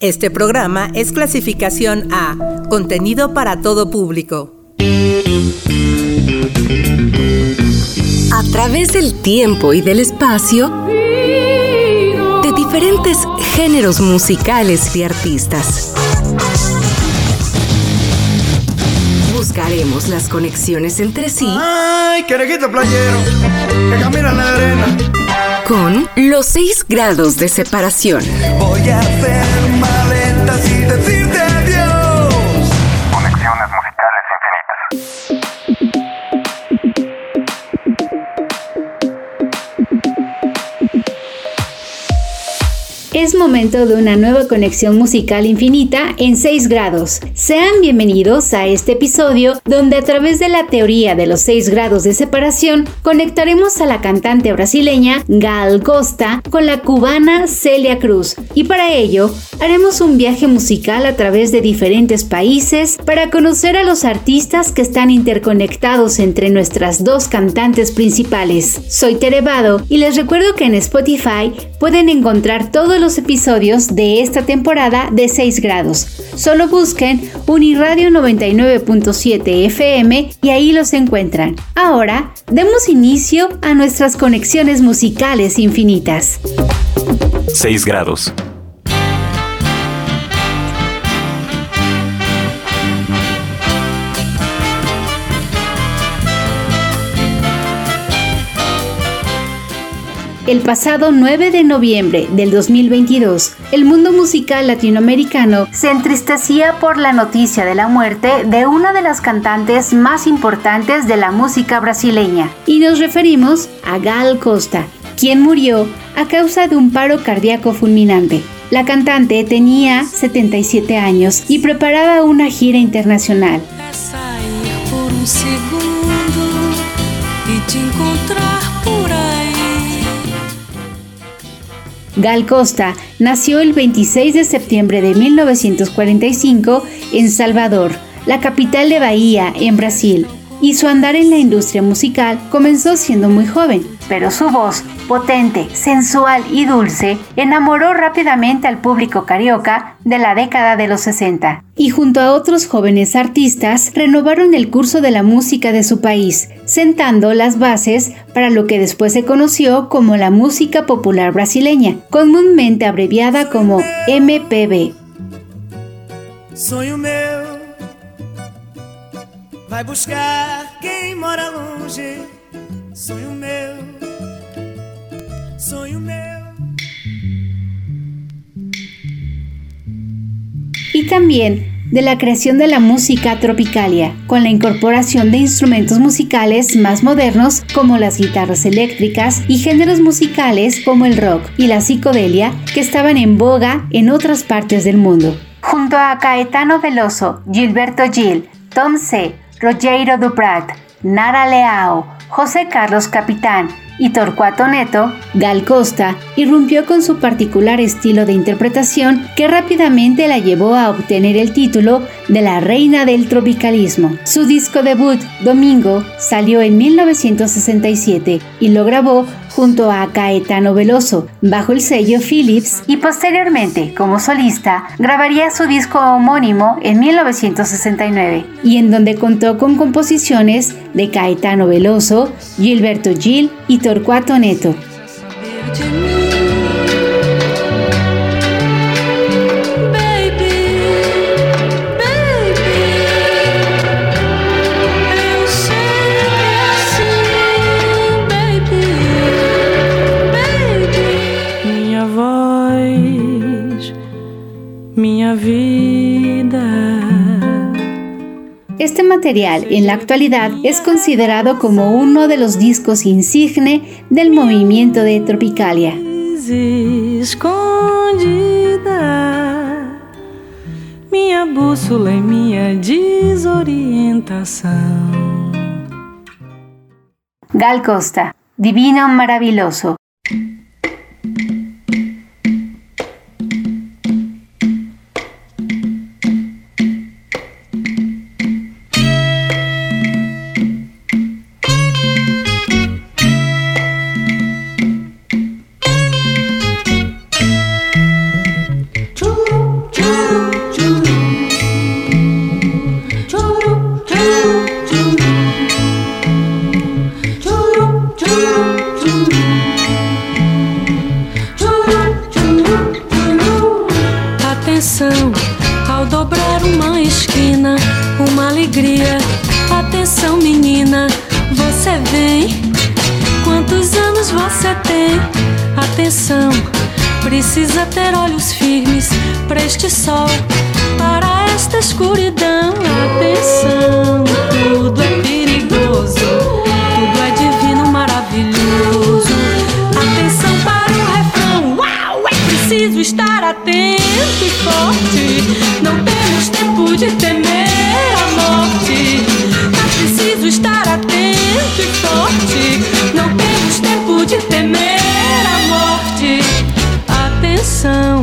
Este programa es clasificación A, contenido para todo público. A través del tiempo y del espacio, de diferentes géneros musicales y artistas. Buscaremos las conexiones entre sí. ¡Ay, querejito playero! Que camina en la arena. Con los seis grados de separación. Voy a hacer maletas Es momento de una nueva conexión musical infinita en 6 grados. Sean bienvenidos a este episodio donde a través de la teoría de los 6 grados de separación conectaremos a la cantante brasileña Gal Costa con la cubana Celia Cruz. Y para ello haremos un viaje musical a través de diferentes países para conocer a los artistas que están interconectados entre nuestras dos cantantes principales. Soy Terevado y les recuerdo que en Spotify pueden encontrar todos los episodios de esta temporada de 6 grados. Solo busquen Uniradio 99.7 FM y ahí los encuentran. Ahora, demos inicio a nuestras conexiones musicales infinitas. 6 grados. El pasado 9 de noviembre del 2022, el mundo musical latinoamericano se entristecía por la noticia de la muerte de una de las cantantes más importantes de la música brasileña. Y nos referimos a Gal Costa, quien murió a causa de un paro cardíaco fulminante. La cantante tenía 77 años y preparaba una gira internacional. Gal Costa nació el 26 de septiembre de 1945 en Salvador, la capital de Bahía, en Brasil, y su andar en la industria musical comenzó siendo muy joven, pero su voz, potente, sensual y dulce, enamoró rápidamente al público carioca de la década de los 60, y junto a otros jóvenes artistas renovaron el curso de la música de su país, sentando las bases para lo que después se conoció como la música popular brasileña, comúnmente abreviada como MPB. Sonho meu vai buscar quem mora longe. Sonho meu, y también de la creación de la música tropicalia, con la incorporación de instrumentos musicales más modernos como las guitarras eléctricas y géneros musicales como el rock y la psicodelia que estaban en boga en otras partes del mundo. Junto a Caetano Veloso, Gilberto Gil, Tom C., Rogero Duprat, Nara Leao, José Carlos Capitán y Torcuato Neto, Gal Costa irrumpió con su particular estilo de interpretación que rápidamente la llevó a obtener el título de la reina del tropicalismo. Su disco debut, Domingo, salió en 1967 y lo grabó junto a Caetano Veloso, bajo el sello Philips, y posteriormente, como solista, grabaría su disco homónimo en 1969, y en donde contó con composiciones de Caetano Veloso, Gilberto Gil y Torcuato Neto. Material en la actualidad es considerado como uno de los discos insigne del movimiento de Tropicalia. e. Gal Costa, Divino Maravilloso. Esquina, uma alegria. Atenção, menina, você vem. Quantos anos você tem? Atenção, precisa ter olhos firmes para este sol, para esta escuridão. Atenção, tudo é perigoso, tudo é divino, maravilhoso. Atenção para o refrão, uau, é preciso estar atento e forte. Não temos coração.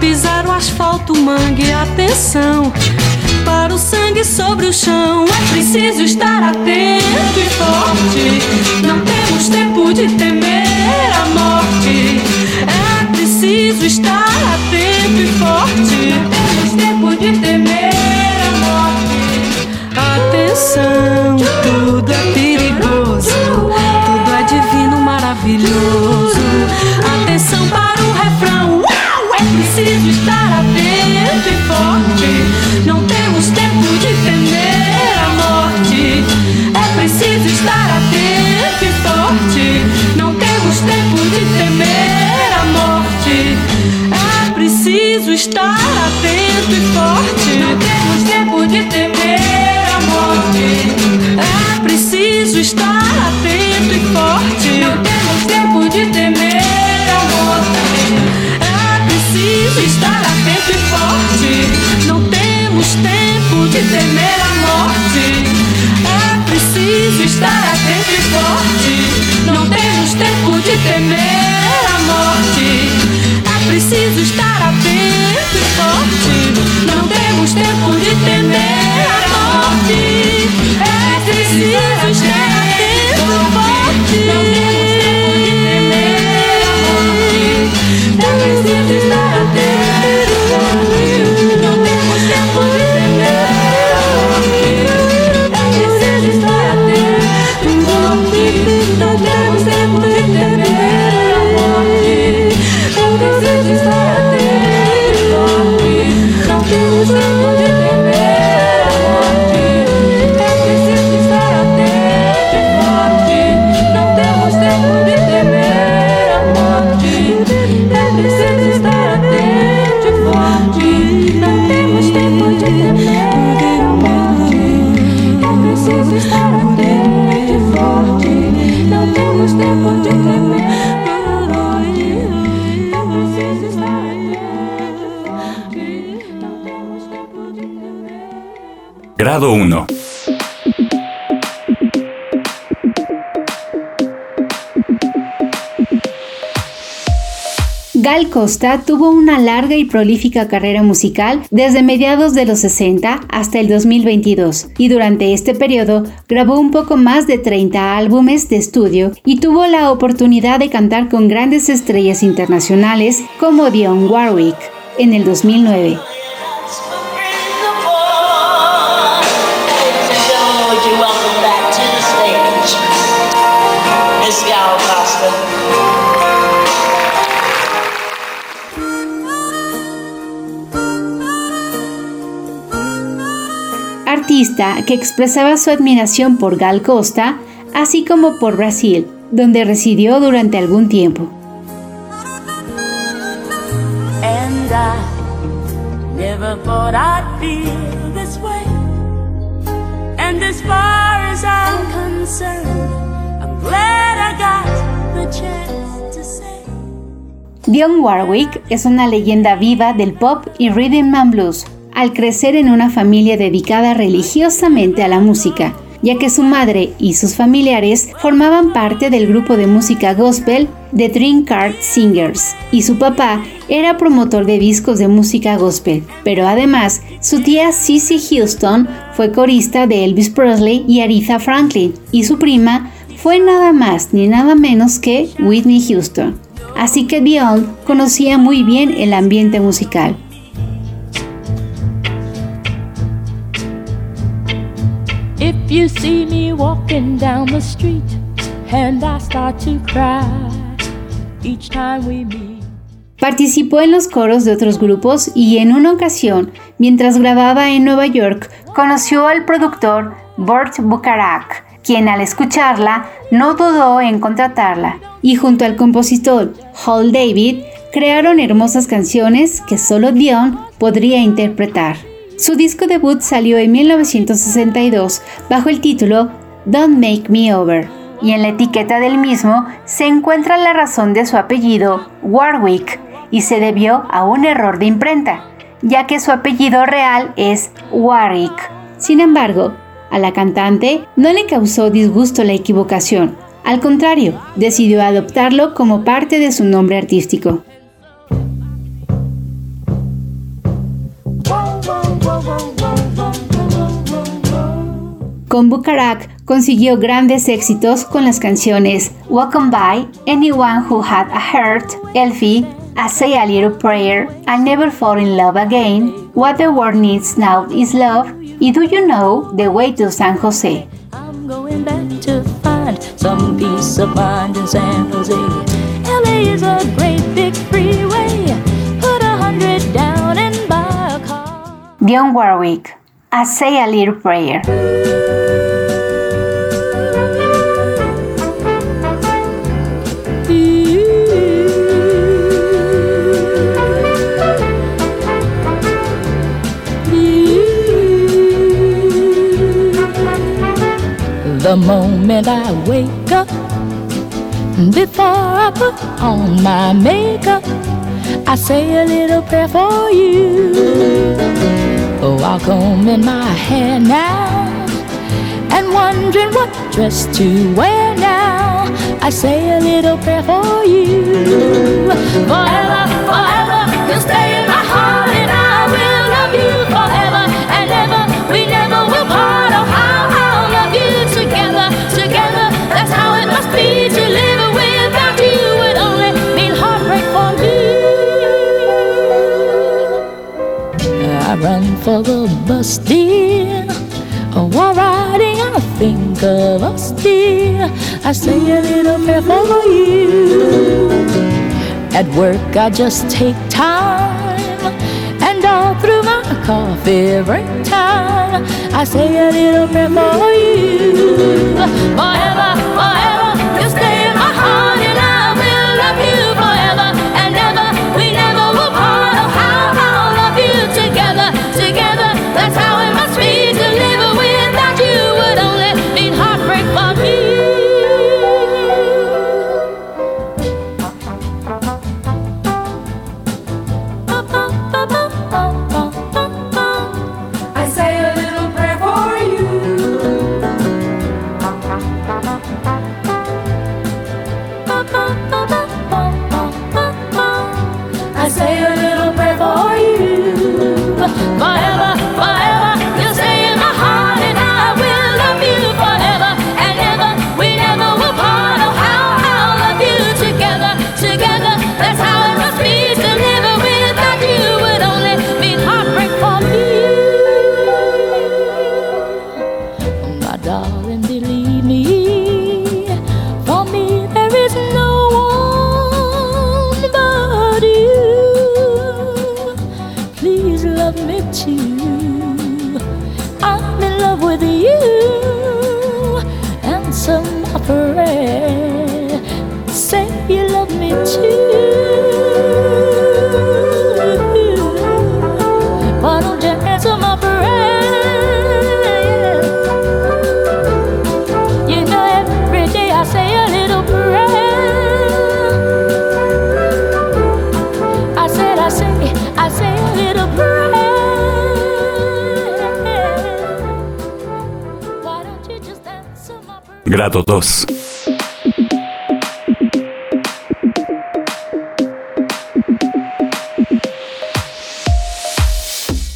Pisar o asfalto, mangue, atenção. Para o sangue sobre o chão, é preciso estar atento e forte. Não temos tempo de temer a morte. É preciso estar atento e forte. Não temos tempo de temer a morte. Atenção, tudo é perigoso, tudo é divino, maravilhoso. Grado 1. Gal Costa tuvo una larga y prolífica carrera musical desde mediados de los 60 hasta el 2022 y durante este periodo grabó un poco más de 30 álbumes de estudio y tuvo la oportunidad de cantar con grandes estrellas internacionales como Dionne Warwick en el 2009. Artista que expresaba su admiración por Gal Costa, así como por Brasil, donde residió durante algún tiempo. And I never thought I'd feel this way. And as far as I'm concerned, I'm glad I got the chance to say. Dionne Warwick es una leyenda viva del pop y rhythm and blues. Al crecer en una familia dedicada religiosamente a la música, ya que su madre y sus familiares formaban parte del grupo de música gospel The Dream Card Singers, y su papá era promotor de discos de música gospel, pero además su tía Cissy Houston fue corista de Elvis Presley y Aretha Franklin, y su prima fue nada más ni nada menos que Whitney Houston. Así que Beyond conocía muy bien el ambiente musical. Participó en los coros de otros grupos y en una ocasión, mientras grababa en Nueva York, conoció al productor Burt Bukarak, quien al escucharla no dudó en contratarla, y junto al compositor Hall David crearon hermosas canciones que solo Dion podría interpretar. Su disco debut salió en 1962 bajo el título Don't Make Me Over, y en la etiqueta del mismo se encuentra la razón de su apellido, Warwick, y se debió a un error de imprenta, ya que su apellido real es Warwick. Sin embargo, a la cantante no le causó disgusto la equivocación, al contrario, decidió adoptarlo como parte de su nombre artístico. Con Bukarak consiguió grandes éxitos con las canciones Welcome By, Anyone Who Had a Heart, Elfie, I Say a Little Prayer, I Never Fall in Love Again, What the World Needs Now Is Love y Do You Know the Way to San Jose. I'm going back to find some peace of mind in San Jose. LA is a great big freeway. Put a hundred down and buy a car. Dionne Warwick, I Say a Little Prayer. The moment I wake up, before I put on my makeup, I say a little prayer for you. I'll comb in my hair now, and wondering what dress to wear now. I say a little prayer for you. Forever, forever, you'll stay in my heart, and I will love you forever and ever. We never will part. Oh, how I'll love you together, together. That's how it must be to live run for the bus, dear. Oh, while riding, I think of us, dear. I say a little prayer for you. At work, I just take time, and all through my coffee break time, I say a little prayer for you. Forever, forever, Grado 2.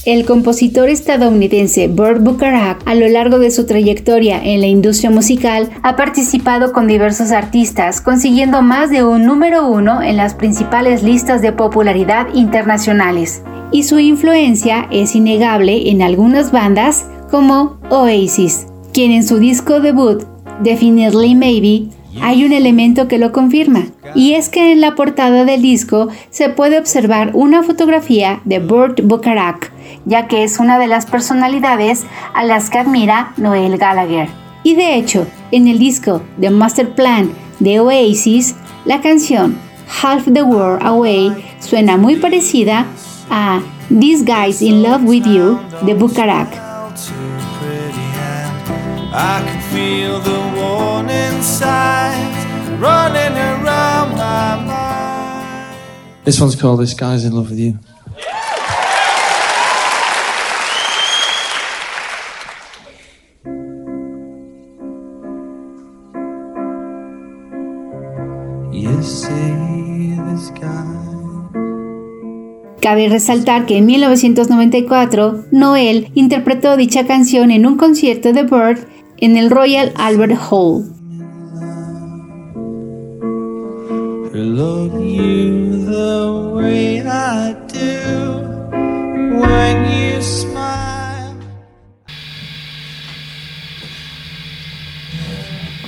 El compositor estadounidense Burt Bacharach, a lo largo de su trayectoria en la industria musical, ha participado con diversos artistas, consiguiendo más de un número uno en las principales listas de popularidad internacionales. Y su influencia es innegable en algunas bandas como Oasis, quien en su disco debut, Definitely Maybe, hay un elemento que lo confirma, y es que en la portada del disco se puede observar una fotografía de Burt Bacharach, ya que es una de las personalidades a las que admira Noel Gallagher. Y de hecho, en el disco The Master Plan de Oasis, la canción Half the World Away suena muy parecida a This Guy's in Love with You de Bacharach. I can feel the warning signs running around my mind. This one's called This Guy's in Love with You. You see this guy. Cabe resaltar que en 1994 Noel interpretó dicha canción en un concierto de Bird en el Royal Albert Hall.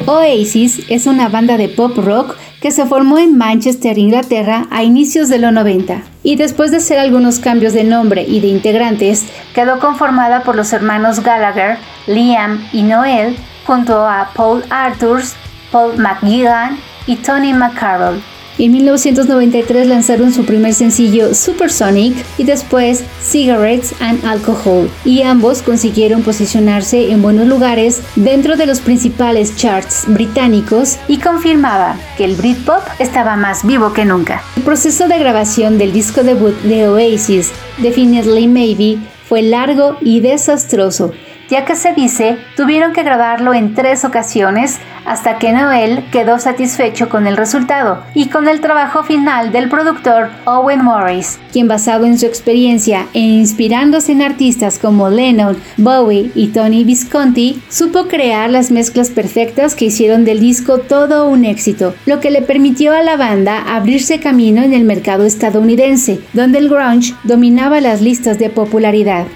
Oasis es una banda de pop rock que se formó en Manchester, Inglaterra, a inicios de los 90, y después de hacer algunos cambios de nombre y de integrantes, quedó conformada por los hermanos Gallagher, Liam y Noel, junto a Paul Arthurs, Paul McGillan y Tony McCarroll. En 1993 lanzaron su primer sencillo Supersonic y después Cigarettes and Alcohol, y ambos consiguieron posicionarse en buenos lugares dentro de los principales charts británicos y confirmaba que el Britpop estaba más vivo que nunca. El proceso de grabación del disco debut de Oasis, Definitely Maybe, fue largo y desastroso, ya que se dice tuvieron que grabarlo en tres ocasiones hasta que Noel quedó satisfecho con el resultado y con el trabajo final del productor Owen Morris, quien basado en su experiencia e inspirándose en artistas como Lennon, Bowie y Tony Visconti, supo crear las mezclas perfectas que hicieron del disco todo un éxito, lo que le permitió a la banda abrirse camino en el mercado estadounidense, donde el grunge dominaba las listas de popularidad.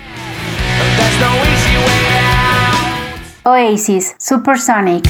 Oasis Supersonic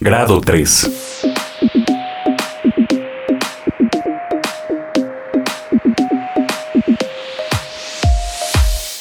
Grado 3.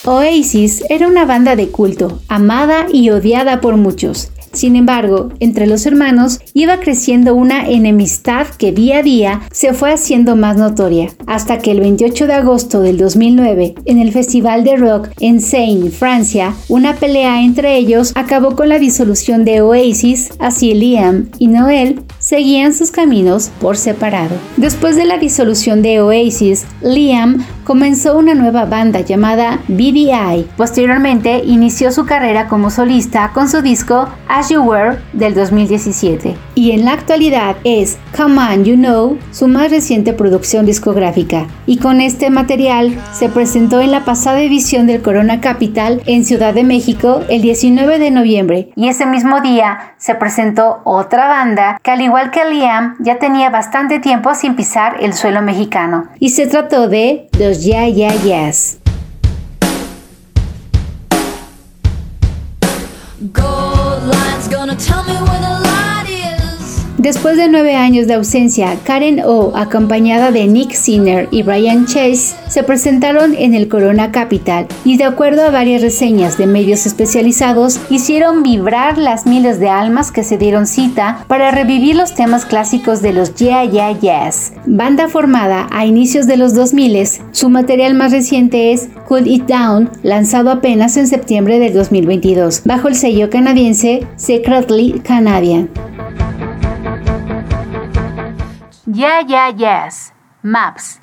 Oasis era una banda de culto, amada y odiada por muchos. Sin embargo, entre los hermanos iba creciendo una enemistad que día a día se fue haciendo más notoria, hasta que el 28 de agosto del 2009, en el Festival de Rock en Seine, Francia, una pelea entre ellos acabó con la disolución de Oasis, así Liam y Noel seguían sus caminos por separado. Después de la disolución de Oasis, Liam comenzó una nueva banda llamada BDI. Posteriormente inició su carrera como solista con su disco As You Were del 2017. Y en la actualidad es Come On You Know, su más reciente producción discográfica. Y con este material se presentó en la pasada edición del Corona Capital en Ciudad de México el 19 de noviembre. Y ese mismo día se presentó otra banda que al igual que Liam ya tenía bastante tiempo sin pisar el suelo mexicano. Y se trató de los Yeah Yeah Yes. Después de nueve años de ausencia, Karen O, acompañada de Nick Sinner y Brian Chase, se presentaron en el Corona Capital y de acuerdo a varias reseñas de medios especializados, hicieron vibrar las miles de almas que se dieron cita para revivir los temas clásicos de los Yeah Yeah Yes. Banda formada a inicios de los 2000, su material más reciente es Cool It Down, lanzado apenas en septiembre del 2022, bajo el sello canadiense Secretly Canadian. Yeah, yeah, yes. Maps.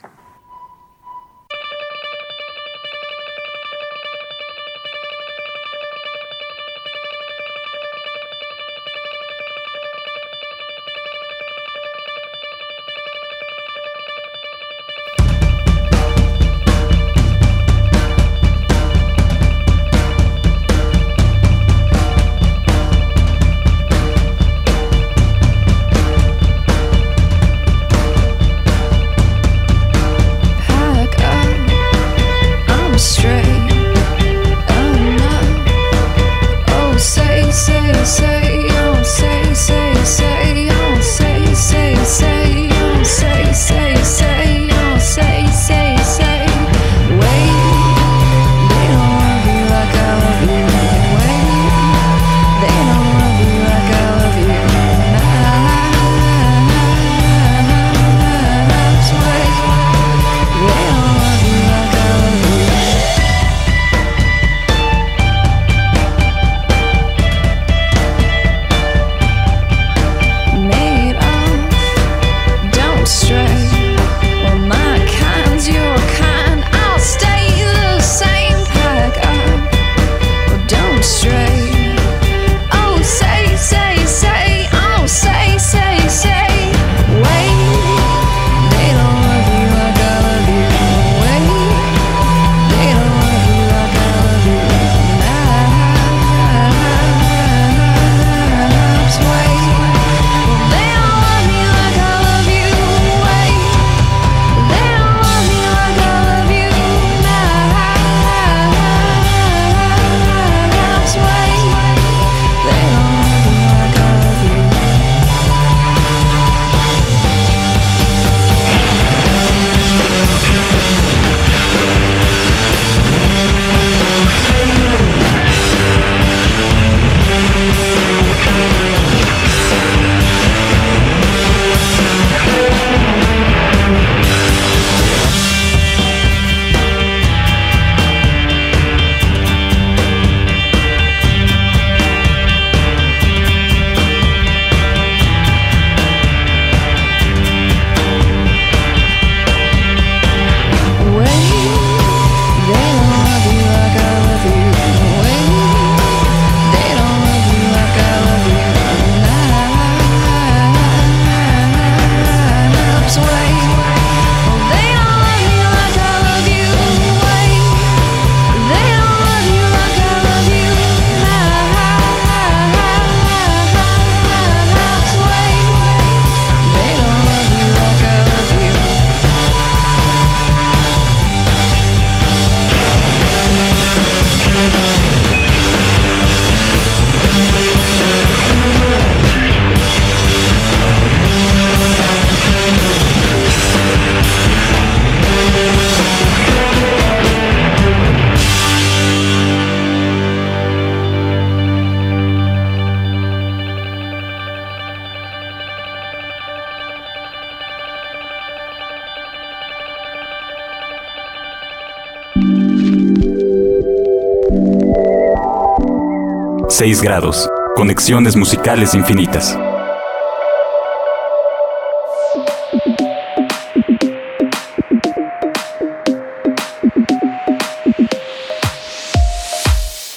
6 grados. Conexiones musicales infinitas.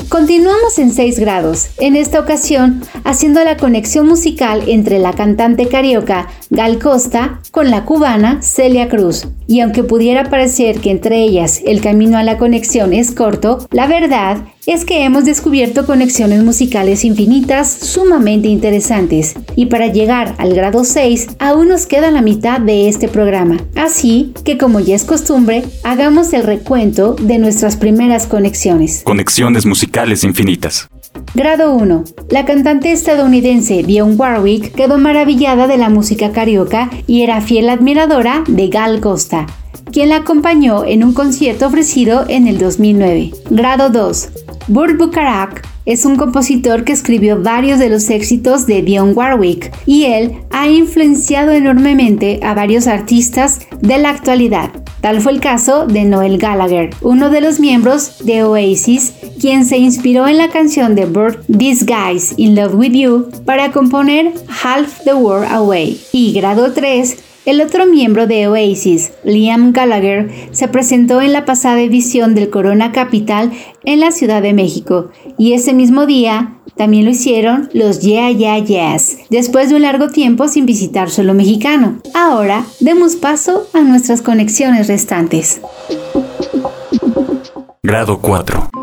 Continuamos en 6 grados, en esta ocasión haciendo la conexión musical entre la cantante carioca Gal Costa con la cubana Celia Cruz. Y aunque pudiera parecer que entre ellas el camino a la conexión es corto, la verdad es que hemos descubierto conexiones musicales infinitas sumamente interesantes. Y para llegar al grado 6, aún nos queda la mitad de este programa. Así que como ya es costumbre, hagamos el recuento de nuestras primeras conexiones. Conexiones musicales infinitas. Grado 1. La cantante estadounidense Dionne Warwick quedó maravillada de la música carioca y era fiel admiradora de Gal Costa, quien la acompañó en un concierto ofrecido en el 2009. Grado 2. Burt es un compositor que escribió varios de los éxitos de Dionne Warwick y él ha influenciado enormemente a varios artistas de la actualidad. Tal fue el caso de Noel Gallagher, uno de los miembros de Oasis, quien se inspiró en la canción de Burt This Guy's in Love with You para componer Half the World Away. Y grado 3 el otro miembro de Oasis, Liam Gallagher, se presentó en la pasada edición del Corona Capital en la Ciudad de México y ese mismo día también lo hicieron los Yeah Yeah Yes, después de un largo tiempo sin visitar suelo mexicano. Ahora demos paso a nuestras conexiones restantes. Grado 4.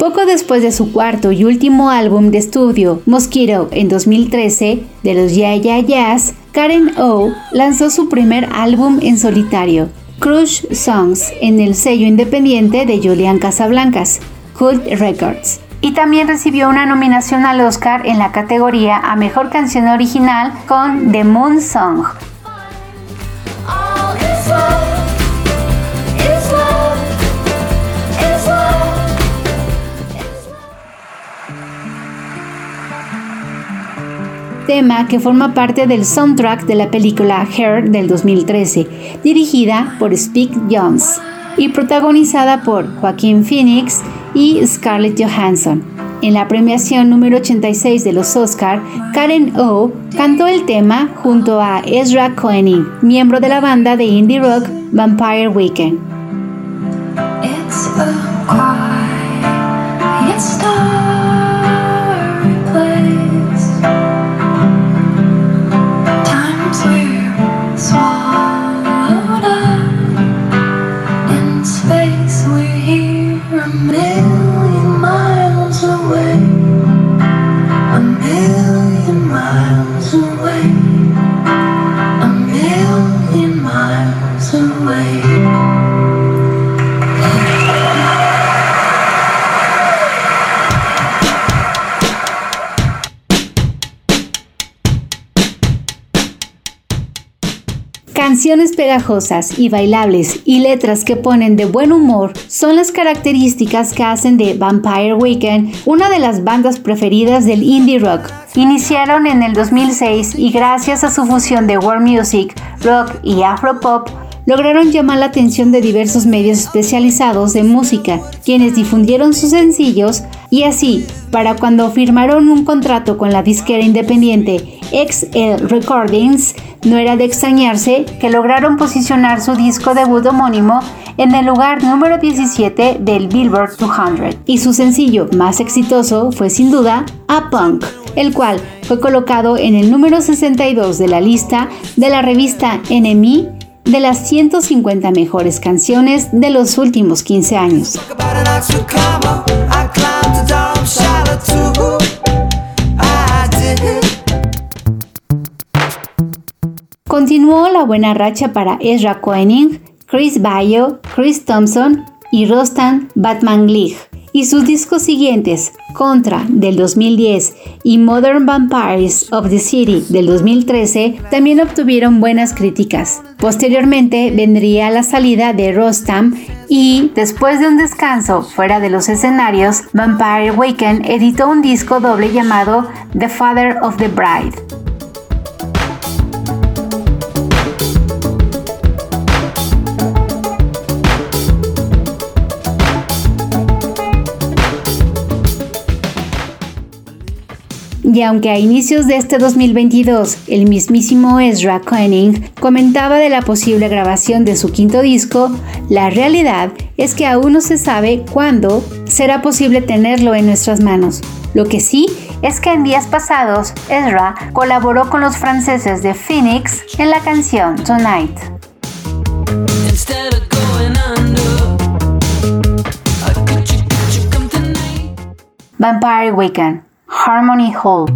Poco después de su cuarto y último álbum de estudio, Mosquito, en 2013, de los Ya Ya Jazz, Karen O lanzó su primer álbum en solitario, Crush Songs, en el sello independiente de Julian Casablancas, Cult Records. Y también recibió una nominación al Oscar en la categoría a Mejor Canción Original con The Moon Song, tema que forma parte del soundtrack de la película Hair del 2013, dirigida por Spike Jones y protagonizada por Joaquín Phoenix y Scarlett Johansson. En la premiación número 86 de los Oscar, Karen O cantó el tema junto a Ezra Koenig, miembro de la banda de indie rock Vampire Weekend. away, a million miles away. Canciones pegajosas y bailables y letras que ponen de buen humor son las características que hacen de Vampire Weekend una de las bandas preferidas del indie rock. Iniciaron en el 2006 y gracias a su fusión de world music, rock y afropop, lograron llamar la atención de diversos medios especializados de música, quienes difundieron sus sencillos y así, para cuando firmaron un contrato con la disquera independiente XL Recordings, no era de extrañarse que lograron posicionar su disco debut homónimo en el lugar número 17 del Billboard 200 y su sencillo más exitoso fue sin duda A Punk, el cual fue colocado en el número 62 de la lista de la revista NME de las 150 mejores canciones de los últimos 15 años. Continuó la buena racha para Ezra Koenig, Chris Bayo, Chris Thompson y Rostan Batman League. Y sus discos siguientes, Contra del 2010 y Modern Vampires of the City del 2013, también obtuvieron buenas críticas. Posteriormente vendría la salida de Rostam y, después de un descanso fuera de los escenarios, Vampire Waken editó un disco doble llamado The Father of the Bride. Y aunque a inicios de este 2022 el mismísimo Ezra Koenig comentaba de la posible grabación de su quinto disco, la realidad es que aún no se sabe cuándo será posible tenerlo en nuestras manos. Lo que sí es que en días pasados Ezra colaboró con los franceses de Phoenix en la canción Tonight. Vampire Weekend Harmony Hall.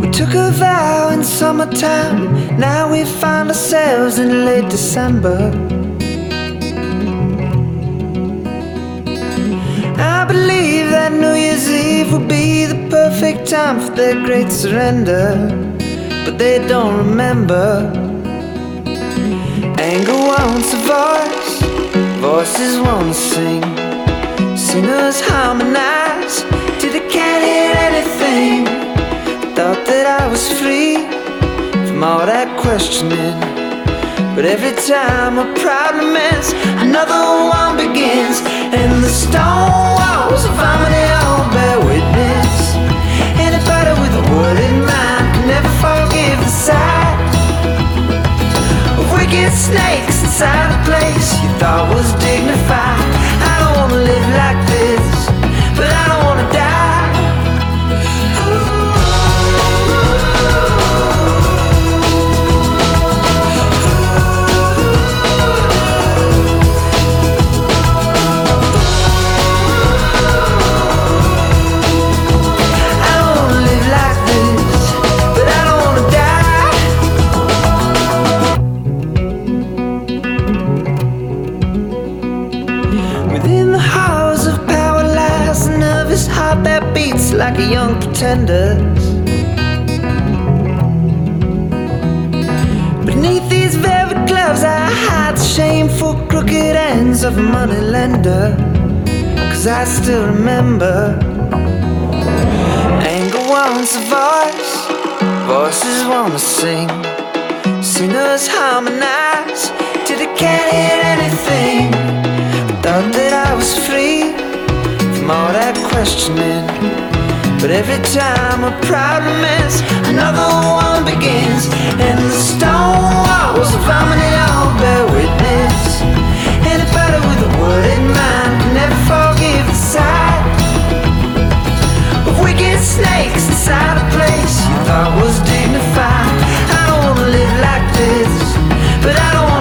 We took a vow in summertime, now we find ourselves in late December. Believe that New Year's Eve will be the perfect time for their great surrender, but they don't remember. Anger wants a voice, voices wanna sing. Singers harmonize till they can't hear anything. Thought that I was free from all that questioning. But every time a problem ends, another one begins. And the stone walls of harmony all bear witness. Anybody with a in mind can never forgive the sight of wicked snakes inside a place you thought was dignified. Questioning. But every time a problem ends, another one begins. And the stone walls of harmony all bear witness. Anybody with a word in mind can never forgive the sight of wicked snakes inside a place you thought was dignified. I don't wanna live like this, but I don't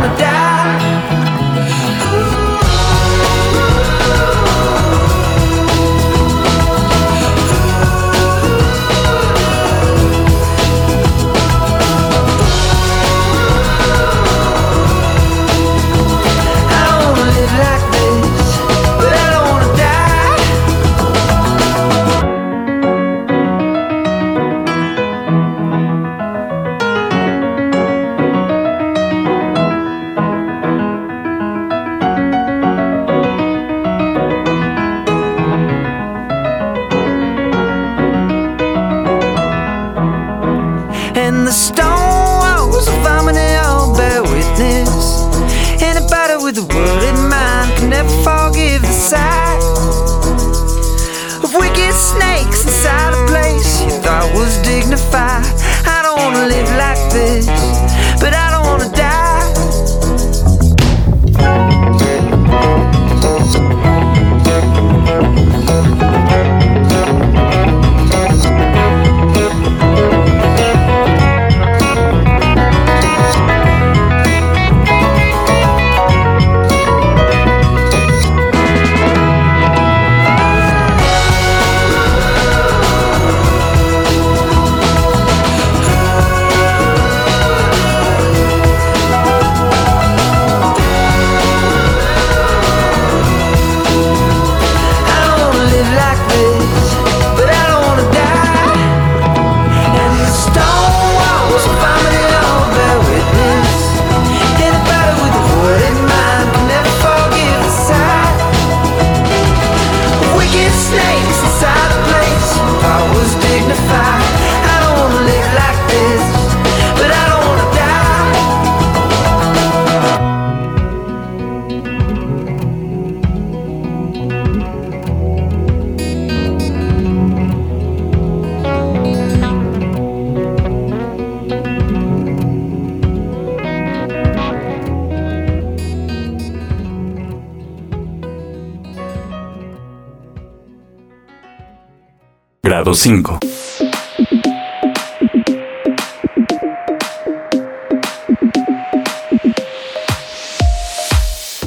Grado 5.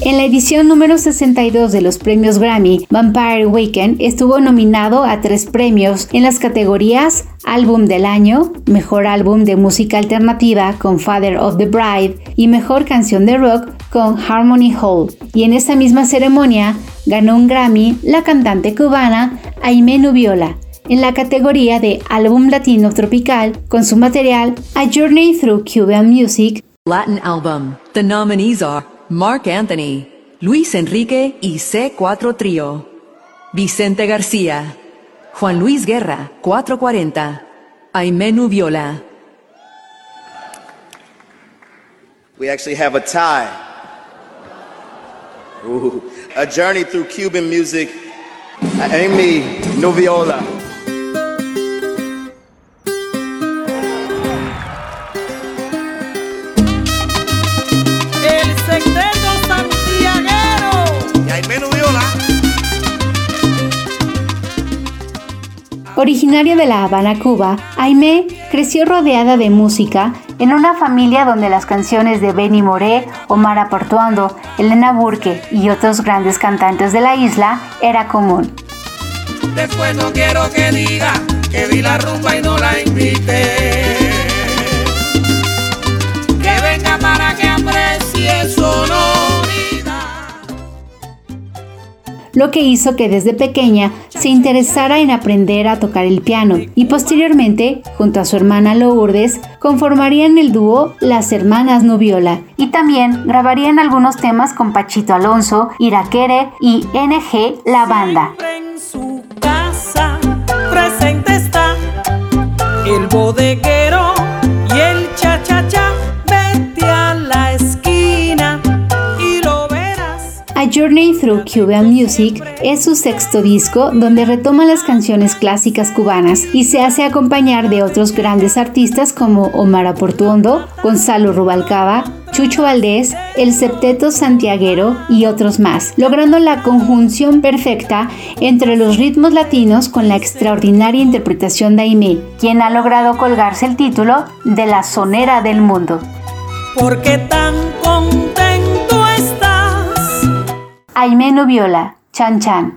En la edición número 62 de los premios Grammy, Vampire Weekend estuvo nominado a tres premios en las categorías Álbum del Año, Mejor Álbum de Música Alternativa con Father of the Bride y Mejor Canción de Rock con Harmony Hall. Y en esta misma ceremonia ganó un Grammy la cantante cubana Aimee Nubiola en la categoría de Álbum Latino Tropical con su material A Journey Through Cuban Music. Latin Album. The nominees are Mark Anthony, Luis Enrique y C4 Trío, Vicente García, Juan Luis Guerra, 440, Aimenu Viola. We actually have a tie. Ooh, a journey through Cuban music. Amy Nuviola. Originaria de La Habana, Cuba, Aimee creció rodeada de música en una familia donde las canciones de Benny Moré, Omar Portuondo, Elena Burke y otros grandes cantantes de la isla era común. Después no quiero que diga que vi la rumba y no la invité. Que venga para que. Lo que hizo que desde pequeña se interesara en aprender a tocar el piano y posteriormente, junto a su hermana Lourdes, conformarían el dúo Las Hermanas Nubiola y también grabarían algunos temas con Pachito Alonso, Iraquere y NG La Banda. En su casa presente está el bodeguero Journey Through Cuban Music es su sexto disco donde retoma las canciones clásicas cubanas y se hace acompañar de otros grandes artistas como Omar Aportuondo, Gonzalo Rubalcaba, Chucho Valdés, El Septeto Santiaguero y otros más, logrando la conjunción perfecta entre los ritmos latinos con la extraordinaria interpretación de Aimee, quien ha logrado colgarse el título de la sonera del mundo. Porque tan contento estás. Aimee Nubiola, Chan Chan.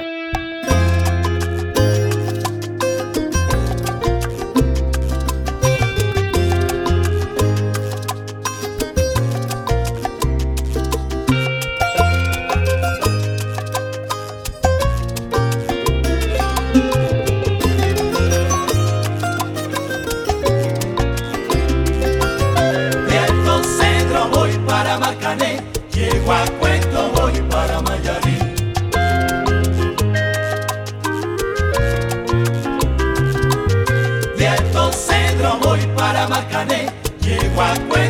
De llego a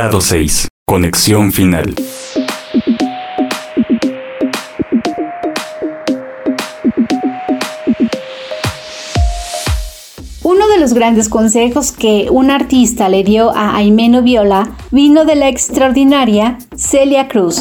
Grado 6. Conexión final. Uno de los grandes consejos que un artista le dio a Aimeno Viola vino de la extraordinaria Celia Cruz.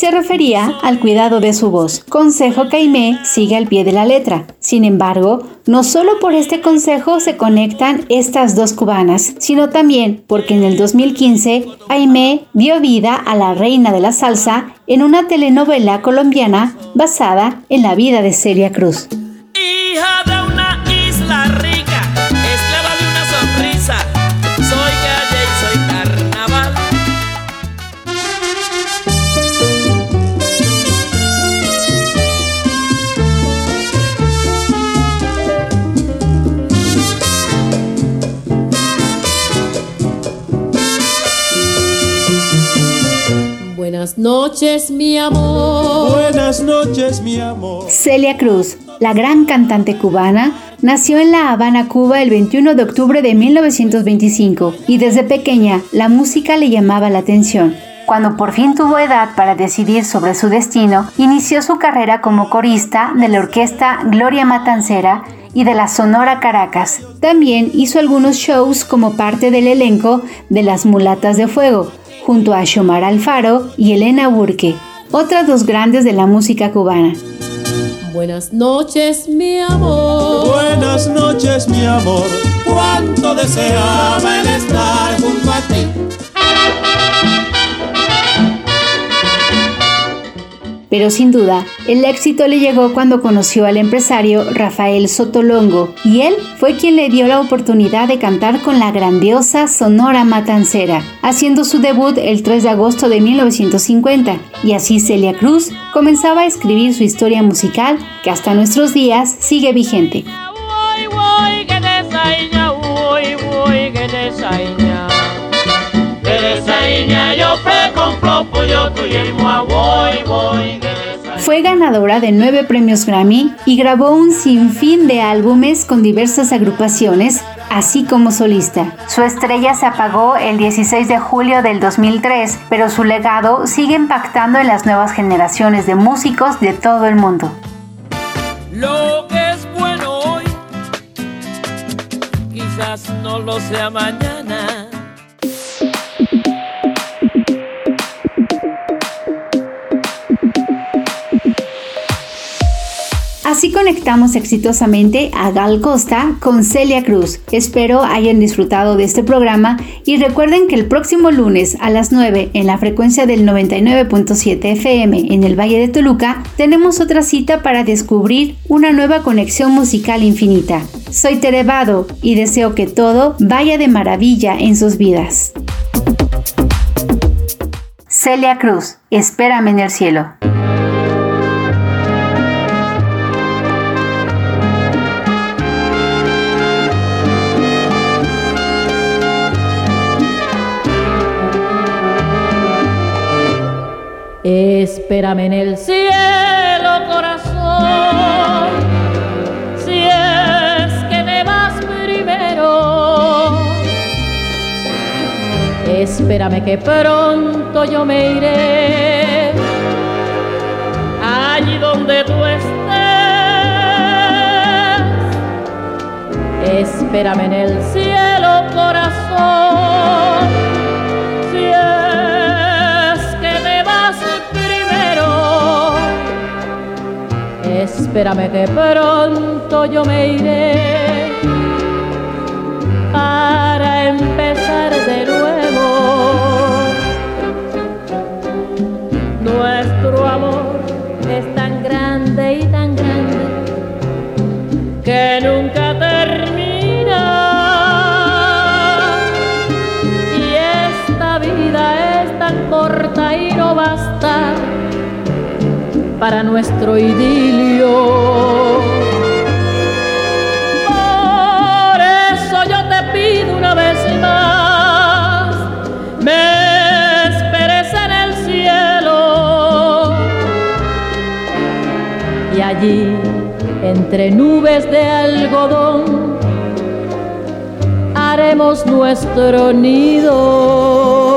Se refería al cuidado de su voz, consejo que Aimé sigue al pie de la letra. Sin embargo, no solo por este consejo se conectan estas dos cubanas, sino también porque en el 2015 Aimé dio vida a la reina de la salsa en una telenovela colombiana basada en la vida de Celia Cruz. Noches, mi amor. Buenas noches, mi amor. Celia Cruz, la gran cantante cubana, nació en La Habana, Cuba el 21 de octubre de 1925 y desde pequeña la música le llamaba la atención. Cuando por fin tuvo edad para decidir sobre su destino, inició su carrera como corista de la orquesta Gloria Matancera y de la Sonora Caracas. También hizo algunos shows como parte del elenco de Las Mulatas de Fuego, junto a Xomar Alfaro y Elena Burke, otras dos grandes de la música cubana. Buenas noches, mi amor. Buenas noches, mi amor. Cuánto deseaba el estar junto a ti. Pero sin duda, el éxito le llegó cuando conoció al empresario Rafael Sotolongo y él fue quien le dio la oportunidad de cantar con la grandiosa Sonora Matancera, haciendo su debut el 3 de agosto de 1950. Y así Celia Cruz comenzaba a escribir su historia musical que hasta nuestros días sigue vigente. Fue ganadora de nueve premios Grammy y grabó un sinfín de álbumes con diversas agrupaciones, así como solista. Su estrella se apagó el 16 de julio del 2003, pero su legado sigue impactando en las nuevas generaciones de músicos de todo el mundo. Lo que es bueno hoy, quizás no lo sea mañana. Así conectamos exitosamente a Gal Costa con Celia Cruz. Espero hayan disfrutado de este programa y recuerden que el próximo lunes a las 9 en la frecuencia del 99.7 FM en el Valle de Toluca tenemos otra cita para descubrir una nueva conexión musical infinita. Soy Terevado y deseo que todo vaya de maravilla en sus vidas. Celia Cruz, espérame en el cielo. Espérame en el cielo, corazón, si es que me vas primero. Espérame que pronto yo me iré allí donde tú estés. Espérame en el cielo, corazón. Espérame que pronto yo me iré para empezar de nuevo. Nuestro amor es tan grande y tan grande que nunca para nuestro idilio. Por eso yo te pido una vez más, me esperes en el cielo. Y allí, entre nubes de algodón, haremos nuestro nido.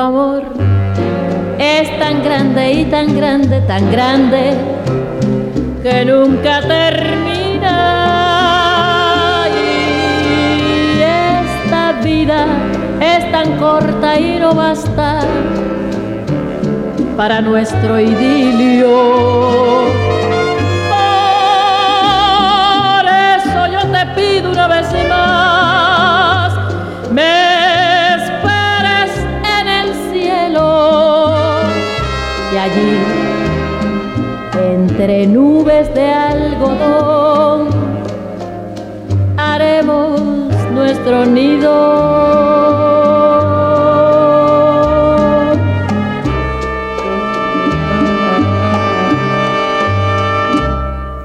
Amor es tan grande y tan grande, tan grande, que nunca termina. Y esta vida es tan corta y no basta para nuestro idilio. Nubes de algodón, haremos nuestro nido.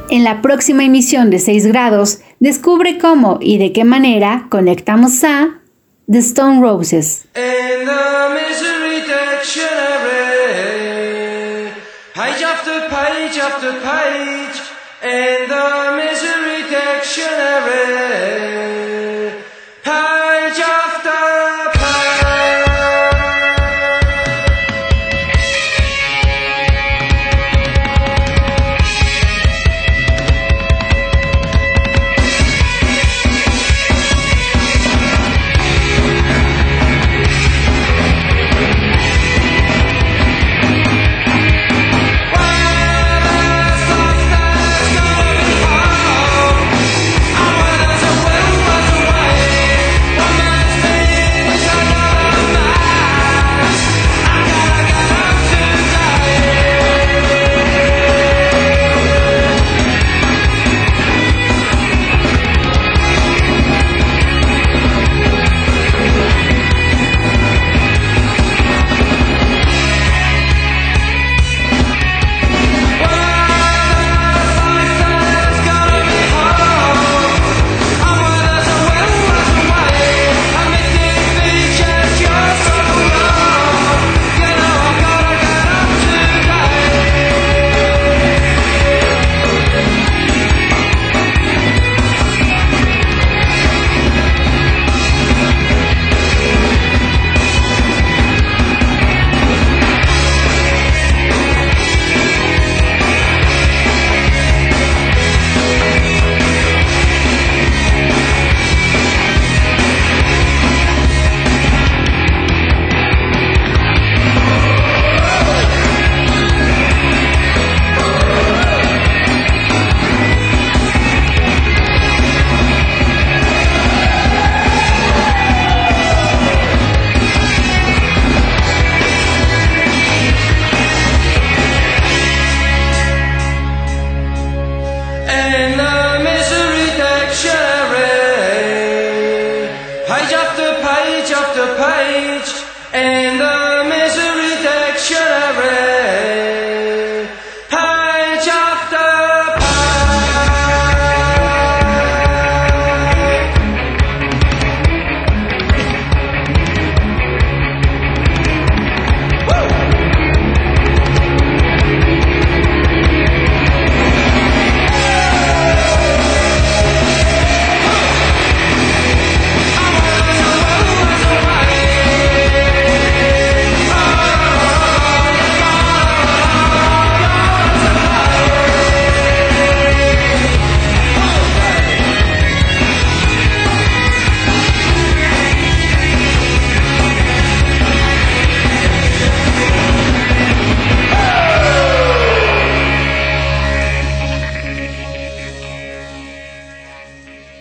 En la próxima emisión de 6 grados, descubre cómo y de qué manera conectamos a The Stone Roses. In the 着太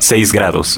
6 grados.